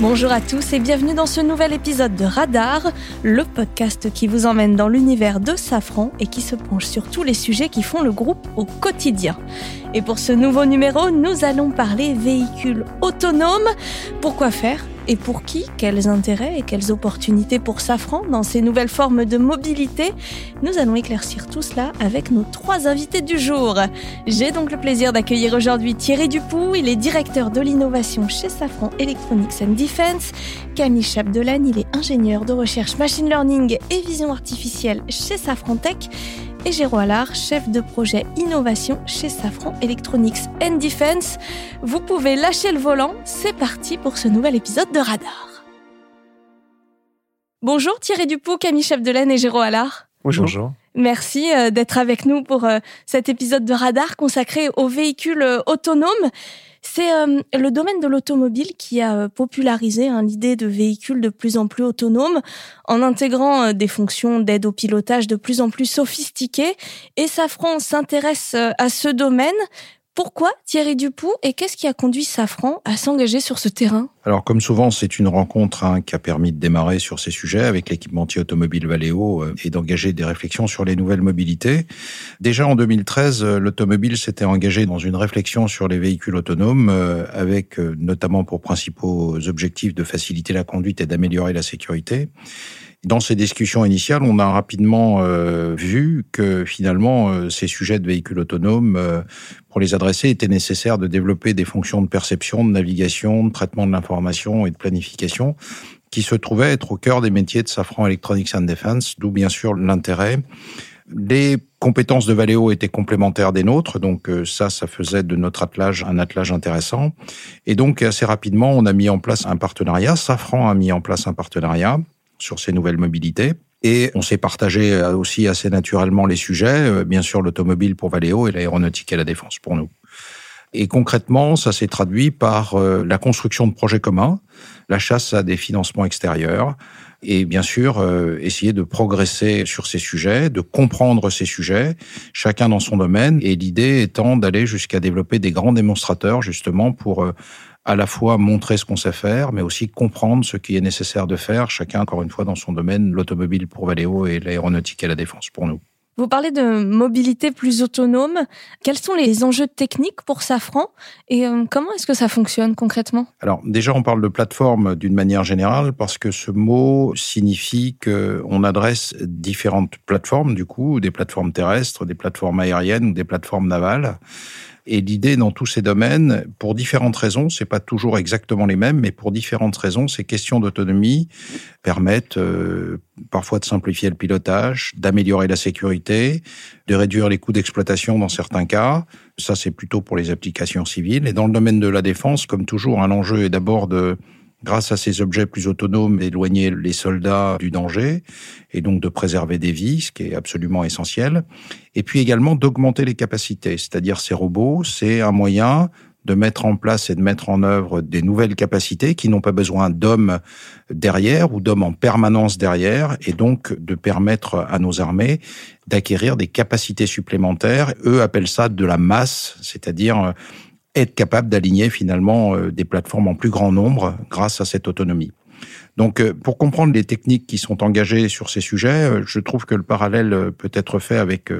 Bonjour à tous et bienvenue dans ce nouvel épisode de Radar, le podcast qui vous emmène dans l'univers de Safran et qui se penche sur tous les sujets qui font le groupe au quotidien. Et pour ce nouveau numéro, nous allons parler véhicules autonomes. Pourquoi faire? Et pour qui Quels intérêts et quelles opportunités pour Safran dans ces nouvelles formes de mobilité Nous allons éclaircir tout cela avec nos trois invités du jour. J'ai donc le plaisir d'accueillir aujourd'hui Thierry Dupoux, il est directeur de l'innovation chez Safran Electronics and Defense. Camille Chapdelaine, il est ingénieur de recherche machine learning et vision artificielle chez Safran Tech et Géraud Allard, chef de projet innovation chez Safran Electronics and Defense. Vous pouvez lâcher le volant, c'est parti pour ce nouvel épisode de Radar. Bonjour Thierry Dupont, Camille Chef-de-Laine et Géraud Allard. Bonjour. Merci euh, d'être avec nous pour euh, cet épisode de Radar consacré aux véhicules euh, autonomes. C'est le domaine de l'automobile qui a popularisé hein, l'idée de véhicules de plus en plus autonomes en intégrant des fonctions d'aide au pilotage de plus en plus sophistiquées. Et Safran s'intéresse à ce domaine pourquoi Thierry Dupoux et qu'est-ce qui a conduit Safran à s'engager sur ce terrain? Alors, comme souvent, c'est une rencontre hein, qui a permis de démarrer sur ces sujets avec l'équipementier automobile Valeo euh, et d'engager des réflexions sur les nouvelles mobilités. Déjà en 2013, euh, l'automobile s'était engagé dans une réflexion sur les véhicules autonomes euh, avec notamment pour principaux objectifs de faciliter la conduite et d'améliorer la sécurité. Dans ces discussions initiales, on a rapidement euh, vu que finalement, euh, ces sujets de véhicules autonomes, euh, pour les adresser, était nécessaire de développer des fonctions de perception, de navigation, de traitement de l'information et de planification qui se trouvaient être au cœur des métiers de Safran Electronics and Defense, d'où bien sûr l'intérêt. Les compétences de Valeo étaient complémentaires des nôtres, donc ça, ça faisait de notre attelage un attelage intéressant. Et donc assez rapidement, on a mis en place un partenariat. Safran a mis en place un partenariat sur ces nouvelles mobilités. Et on s'est partagé euh, aussi assez naturellement les sujets, euh, bien sûr l'automobile pour Valeo et l'aéronautique et la défense pour nous. Et concrètement, ça s'est traduit par euh, la construction de projets communs, la chasse à des financements extérieurs, et bien sûr essayer de progresser sur ces sujets, de comprendre ces sujets, chacun dans son domaine, et l'idée étant d'aller jusqu'à développer des grands démonstrateurs justement pour à la fois montrer ce qu'on sait faire, mais aussi comprendre ce qui est nécessaire de faire, chacun encore une fois dans son domaine, l'automobile pour Valeo et l'aéronautique et la défense pour nous. Vous parlez de mobilité plus autonome. Quels sont les enjeux techniques pour Safran et euh, comment est-ce que ça fonctionne concrètement? Alors déjà, on parle de plateforme d'une manière générale parce que ce mot signifie qu'on adresse différentes plateformes, du coup, des plateformes terrestres, des plateformes aériennes ou des plateformes navales. Et l'idée dans tous ces domaines, pour différentes raisons, c'est pas toujours exactement les mêmes, mais pour différentes raisons, ces questions d'autonomie permettent euh, parfois de simplifier le pilotage, d'améliorer la sécurité, de réduire les coûts d'exploitation dans certains cas. Ça, c'est plutôt pour les applications civiles. Et dans le domaine de la défense, comme toujours, un enjeu est d'abord de grâce à ces objets plus autonomes, d'éloigner les soldats du danger et donc de préserver des vies, ce qui est absolument essentiel. Et puis également d'augmenter les capacités, c'est-à-dire ces robots, c'est un moyen de mettre en place et de mettre en œuvre des nouvelles capacités qui n'ont pas besoin d'hommes derrière ou d'hommes en permanence derrière et donc de permettre à nos armées d'acquérir des capacités supplémentaires. Eux appellent ça de la masse, c'est-à-dire être capable d'aligner finalement euh, des plateformes en plus grand nombre grâce à cette autonomie. Donc, euh, pour comprendre les techniques qui sont engagées sur ces sujets, euh, je trouve que le parallèle peut être fait avec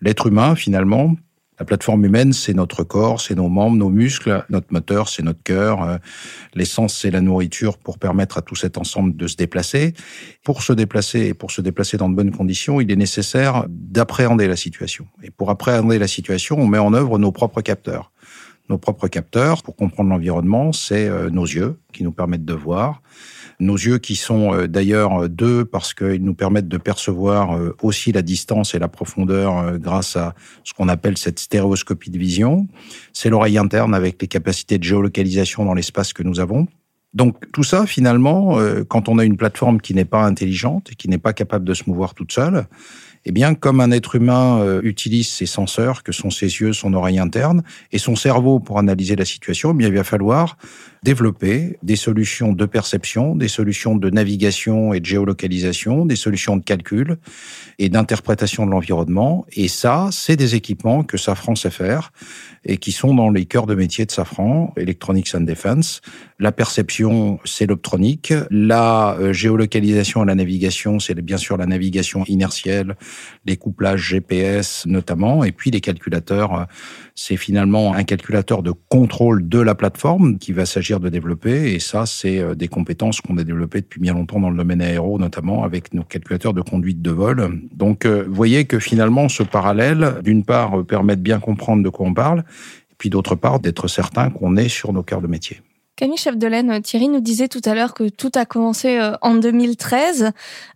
l'être humain finalement. La plateforme humaine, c'est notre corps, c'est nos membres, nos muscles, notre moteur, c'est notre cœur. L'essence, c'est la nourriture pour permettre à tout cet ensemble de se déplacer. Pour se déplacer et pour se déplacer dans de bonnes conditions, il est nécessaire d'appréhender la situation. Et pour appréhender la situation, on met en œuvre nos propres capteurs nos propres capteurs pour comprendre l'environnement, c'est euh, nos yeux qui nous permettent de voir. Nos yeux qui sont euh, d'ailleurs euh, deux parce qu'ils nous permettent de percevoir aussi la distance et la profondeur grâce à ce qu'on appelle cette stéréoscopie de vision. C'est l'oreille interne avec les capacités de géolocalisation dans l'espace que nous avons. Donc tout ça, finalement, quand on a une plateforme qui n'est pas intelligente et qui n'est pas capable de se mouvoir toute seule, eh bien, comme un être humain euh, utilise ses senseurs, que sont ses yeux, son oreille interne, et son cerveau pour analyser la situation, eh il va falloir développer des solutions de perception, des solutions de navigation et de géolocalisation, des solutions de calcul et d'interprétation de l'environnement. Et ça, c'est des équipements que Safran sait faire et qui sont dans les cœurs de métier de Safran, Electronics and Defense, La perception, c'est l'optronique. La euh, géolocalisation et la navigation, c'est bien sûr la navigation inertielle, les couplages GPS notamment, et puis les calculateurs, euh, c'est finalement un calculateur de contrôle de la plateforme qui va s'agir de développer, et ça, c'est euh, des compétences qu'on a développées depuis bien longtemps dans le domaine aéro, notamment avec nos calculateurs de conduite de vol. Donc, vous voyez que finalement, ce parallèle, d'une part, permet de bien comprendre de quoi on parle, et puis d'autre part, d'être certain qu'on est sur nos cœurs de métier. Camille Chef-Delaine, Thierry nous disait tout à l'heure que tout a commencé euh, en 2013.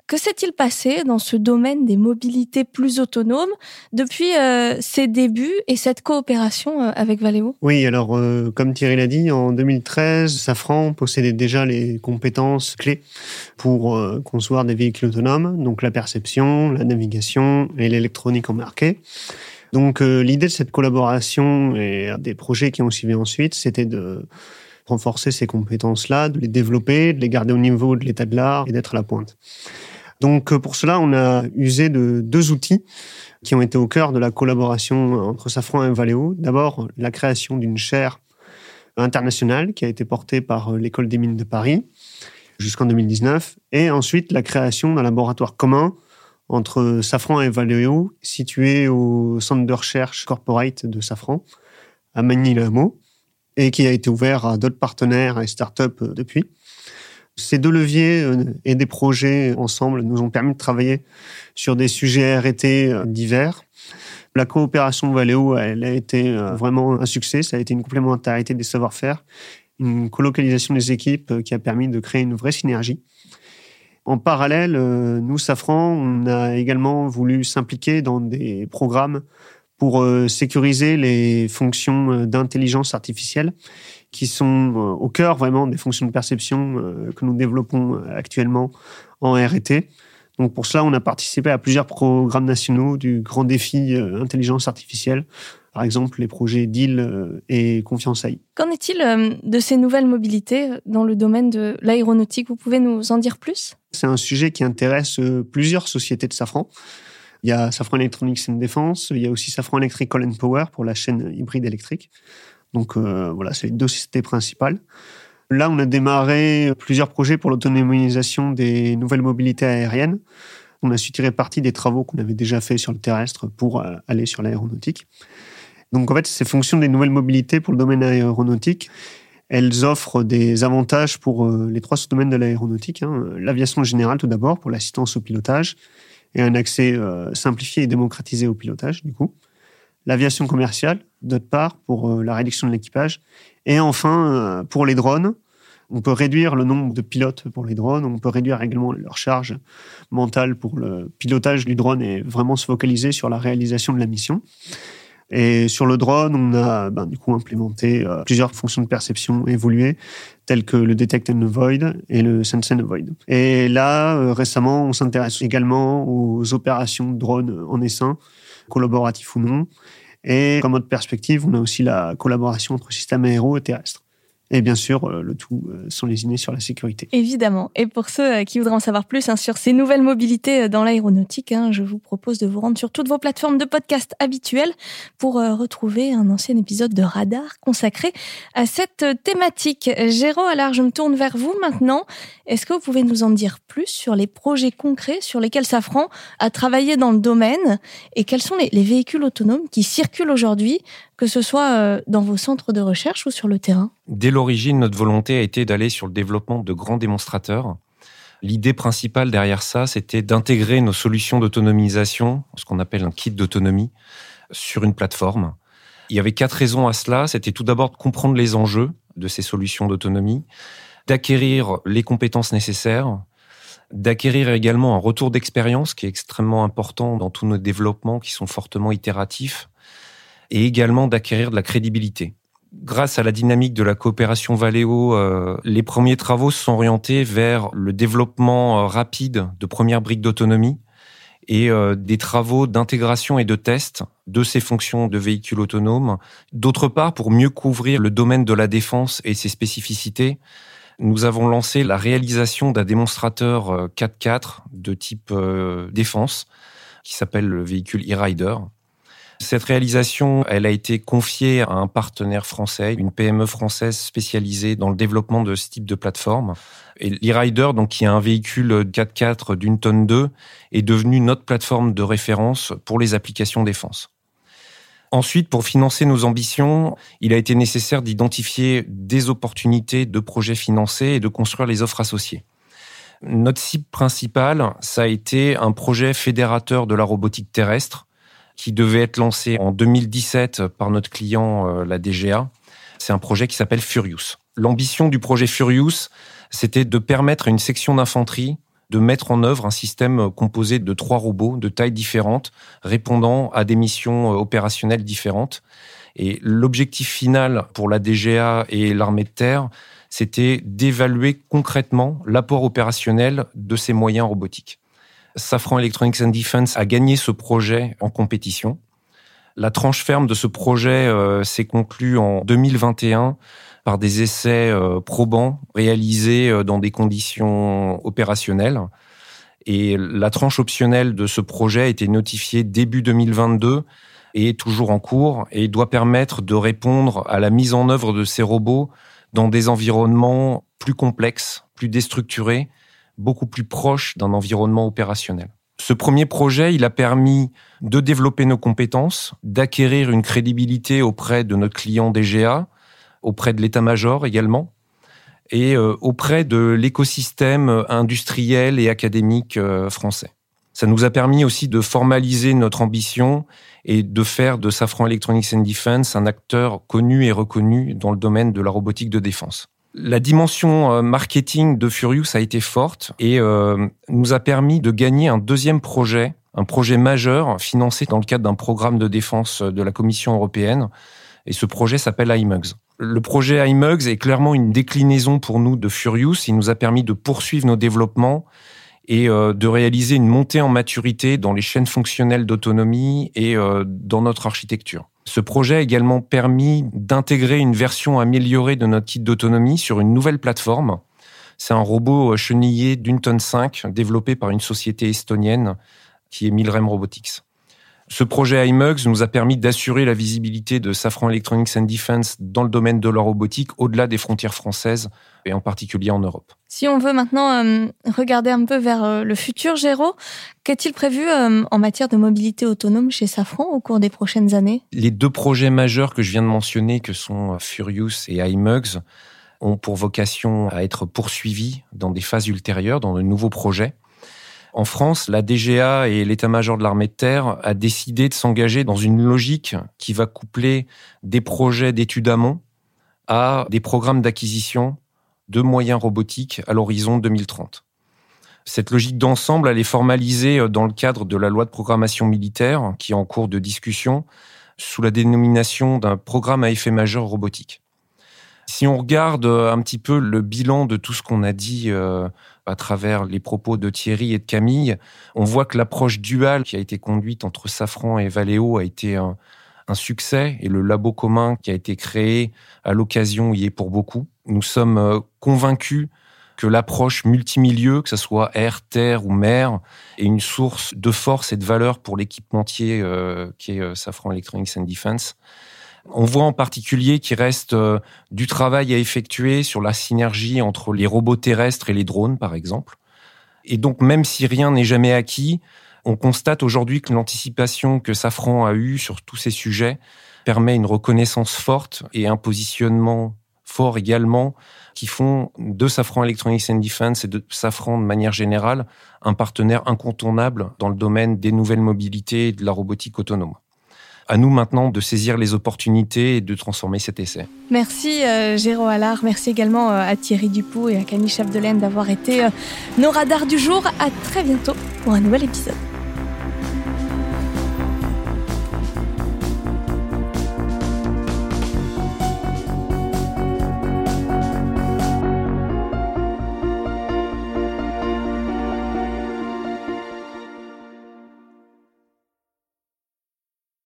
Que s'est-il passé dans ce domaine des mobilités plus autonomes depuis euh, ses débuts et cette coopération euh, avec Valeo? Oui, alors comme Thierry l'a dit, en 2013, Safran possédait déjà les compétences clés pour concevoir des véhicules autonomes, donc la perception, la navigation et l'électronique embarquée. Donc l'idée de cette collaboration et des projets qui ont suivi ensuite, c'était de renforcer ces compétences-là, de les développer, de les garder au niveau de l'état de l'art et d'être à la pointe. Donc euh, pour cela, on a usé de deux outils qui ont été au cœur de la collaboration entre Safran et Valeo. D'abord, la création d'une chaire internationale qui a été portée par euh, l'École des mines de Paris jusqu'en 2019, et ensuite la création d'un laboratoire commun entre Safran et Valeo, situé au centre de recherche corporate de Safran, à Magny-le-Hameau et qui a été ouvert à d'autres partenaires et startups euh, depuis. Ces deux leviers euh, et des projets ensemble nous ont permis de travailler sur des sujets R&T euh, divers. La coopération Valeo, elle a été vraiment un succès. Ça a été une complémentarité des savoir-faire, une colocalisation des équipes qui a permis de créer une vraie synergie. En parallèle, nous, Safran, on a également voulu s'impliquer dans des programmes pour euh, sécuriser les fonctions euh, d'intelligence artificielle qui sont euh, au cœur vraiment des fonctions de perception que nous développons actuellement en R&T. Donc pour cela, on a participé à plusieurs programmes nationaux du grand défi intelligence artificielle, par exemple les projets DIL et Confiance AI. Qu'en est-il de ces nouvelles mobilités dans le domaine de l'aéronautique? Vous pouvez nous en dire plus? C'est un sujet qui intéresse plusieurs sociétés de Safran. Il y a Safran Electronics and Defense, il y a aussi Safran Electrical and Power pour la chaîne hybride électrique. Donc euh, voilà, c'est les deux sociétés principales. Là, on a démarré plusieurs projets pour l'autonomisation des nouvelles mobilités aériennes. On a su tirer parti des travaux qu'on avait déjà fait sur le terrestre pour euh, aller sur l'aéronautique. Donc en fait, ces fonctions des nouvelles mobilités pour le domaine aéronautique, elles offrent des avantages pour euh, les trois sous-domaines de l'aéronautique. Hein. L'aviation générale tout d'abord pour l'assistance au pilotage, et un accès euh, simplifié et démocratisé au pilotage, du coup. L'aviation commerciale, d'autre part, pour euh, la réduction de l'équipage. Et enfin, euh, pour les drones, on peut réduire le nombre de pilotes pour les drones, on peut réduire également leur charge mentale pour le pilotage du drone et vraiment se focaliser sur la réalisation de la mission. Et sur le drone, on a ben, du coup implémenté plusieurs fonctions de perception évoluées, tels que le Detect and Avoid et le Sense and Avoid. Et là, euh, récemment, on s'intéresse également aux opérations de drones en essaim, collaboratifs ou non. Et comme autre perspective, on a aussi la collaboration entre systèmes aéro et terrestres. Et bien sûr, euh, le tout euh, sans lésiner sur la sécurité. Évidemment. Et pour ceux euh, qui voudraient en savoir plus hein, sur ces nouvelles mobilités dans l'aéronautique, hein, je vous propose de vous rendre sur toutes vos plateformes de podcast habituelles pour retrouver un ancien épisode de Radar consacré à cette thématique. Géraud, alors je me tourne vers vous maintenant. Est-ce que vous pouvez nous en dire plus sur les projets concrets sur lesquels Safran a travaillé dans le domaine et quels sont les, les véhicules autonomes qui circulent aujourd'hui que ce soit euh, dans vos centres de recherche ou sur le terrain Dès l'origine, notre volonté a été d'aller sur le développement de grands démonstrateurs. L'idée principale derrière ça, c'était d'intégrer nos solutions d'autonomisation, ce qu'on appelle un kit d'autonomie, sur une plateforme. Il y avait quatre raisons à cela. C'était tout d'abord de comprendre les enjeux de ces solutions d'autonomie, d'acquérir les compétences nécessaires, d'acquérir également un retour d'expérience qui est extrêmement important dans tous nos développements qui sont fortement itératifs et également d'acquérir de la crédibilité. Grâce à la dynamique de la coopération Valeo, euh, les premiers travaux sont orientés vers le développement euh, rapide de premières briques d'autonomie et euh, des travaux d'intégration et de test de ces fonctions de véhicules autonomes. D'autre part, pour mieux couvrir le domaine de la défense et ses spécificités, nous avons lancé la réalisation d'un démonstrateur 4x4 de type défense qui s'appelle le véhicule e-Rider Cette réalisation, elle a été confiée à un partenaire français, une PME française spécialisée dans le développement de ce type de plateforme. Et l'e-rider, donc qui est un véhicule 4x4 d'une tonne 2, est devenu notre plateforme de référence pour les applications défense. Ensuite, pour financer nos ambitions, il a été nécessaire d'identifier des opportunités de projets financés et de construire les offres associées. Notre cible principale, ça a été un projet fédérateur de la robotique terrestre qui devait être lancé en 2017 par notre client, euh, la DGA. C'est un projet qui s'appelle Furious. L'ambition du projet Furious, c'était de permettre à une section d'infanterie de mettre en œuvre un système composé de trois robots de tailles différentes, répondant à des missions euh, opérationnelles différentes. Et l'objectif final pour la DGA et l'armée de terre, c'était d'évaluer concrètement l'apport opérationnel de ces moyens robotiques. Safran Electronics and Defense a gagné ce projet en compétition. La tranche ferme de ce projet euh, s'est conclue en 2021 par des essais euh, probants réalisés euh, dans des conditions opérationnelles. Et la tranche optionnelle de ce projet a été notifiée début 2022 et est toujours en cours et doit permettre de répondre à la mise en œuvre de ces robots dans des environnements plus complexes, plus déstructurés, beaucoup plus proches d'un environnement opérationnel. Ce premier projet, il a permis de développer nos compétences, d'acquérir une crédibilité auprès de notre client DGA, auprès de l'état-major également, et euh, auprès de l'écosystème industriel et académique euh, français. Ça nous a permis aussi de formaliser notre ambition et de faire de Safran Electronics and Defense un acteur connu et reconnu dans le domaine de la robotique de défense. La dimension euh, marketing de Furious a été forte et nous a permis de gagner un deuxième projet, un projet majeur financé dans le cadre d'un programme de défense de la Commission européenne. Et ce projet s'appelle IMUGS. Le projet iMugs est clairement une déclinaison pour nous de Furious. Il nous a permis de poursuivre nos développements et euh, de réaliser une montée en maturité dans les chaînes fonctionnelles d'autonomie et euh, dans notre architecture. Ce projet a également permis d'intégrer une version améliorée de notre kit d'autonomie sur une nouvelle plateforme. C'est un robot chenillé d'une tonne 5 développé par une société estonienne qui est Milrem Robotics. Ce projet IMUGS nous a permis d'assurer la visibilité de Safran Electronics and Defense dans le domaine de la robotique au-delà des frontières françaises et en particulier en Europe. Si on veut maintenant euh, regarder un peu vers euh, le futur, Géraud, qu'est-il prévu euh, en matière de mobilité autonome chez Safran au cours des prochaines années? Les deux projets majeurs que je viens de mentionner, que sont Furious et IMUGS, ont pour vocation à être poursuivis dans des phases ultérieures, dans de nouveaux projets. En France, la DGA et l'état-major de l'armée de terre a décidé de s'engager dans une logique qui va coupler des projets d'études amont à des programmes d'acquisition de moyens robotiques à l'horizon 2030. Cette logique d'ensemble, elle est formalisée dans le cadre de la loi de programmation militaire qui est en cours de discussion sous la dénomination d'un programme à effet majeur robotique. Si on regarde un petit peu le bilan de tout ce qu'on a dit euh, à travers les propos de Thierry et de Camille, on voit que l'approche duale qui a été conduite entre Safran et Valeo a été un, succès et le labo commun qui a été créé à l'occasion y est pour beaucoup. Nous sommes euh, convaincus que l'approche multimilieu, que ce soit air, terre ou mer, est une source de force et de valeur pour l'équipementier euh, qui est euh, Safran Electronics and Defense. On voit en particulier qu'il reste euh, du travail à effectuer sur la synergie entre les robots terrestres et les drones, par exemple. Et donc, même si rien n'est jamais acquis, on constate aujourd'hui que l'anticipation que Safran a eue sur tous ces sujets permet une reconnaissance forte et un positionnement fort également qui font de Safran Electronics and Defense et de Safran de manière générale un partenaire incontournable dans le domaine des nouvelles mobilités et de la robotique autonome à nous maintenant de saisir les opportunités et de transformer cet essai. Merci euh, Allard, merci également euh, à Thierry Dupont et à Camille Chapdelaine d'avoir été euh, nos radars du jour. À très bientôt pour un nouvel épisode.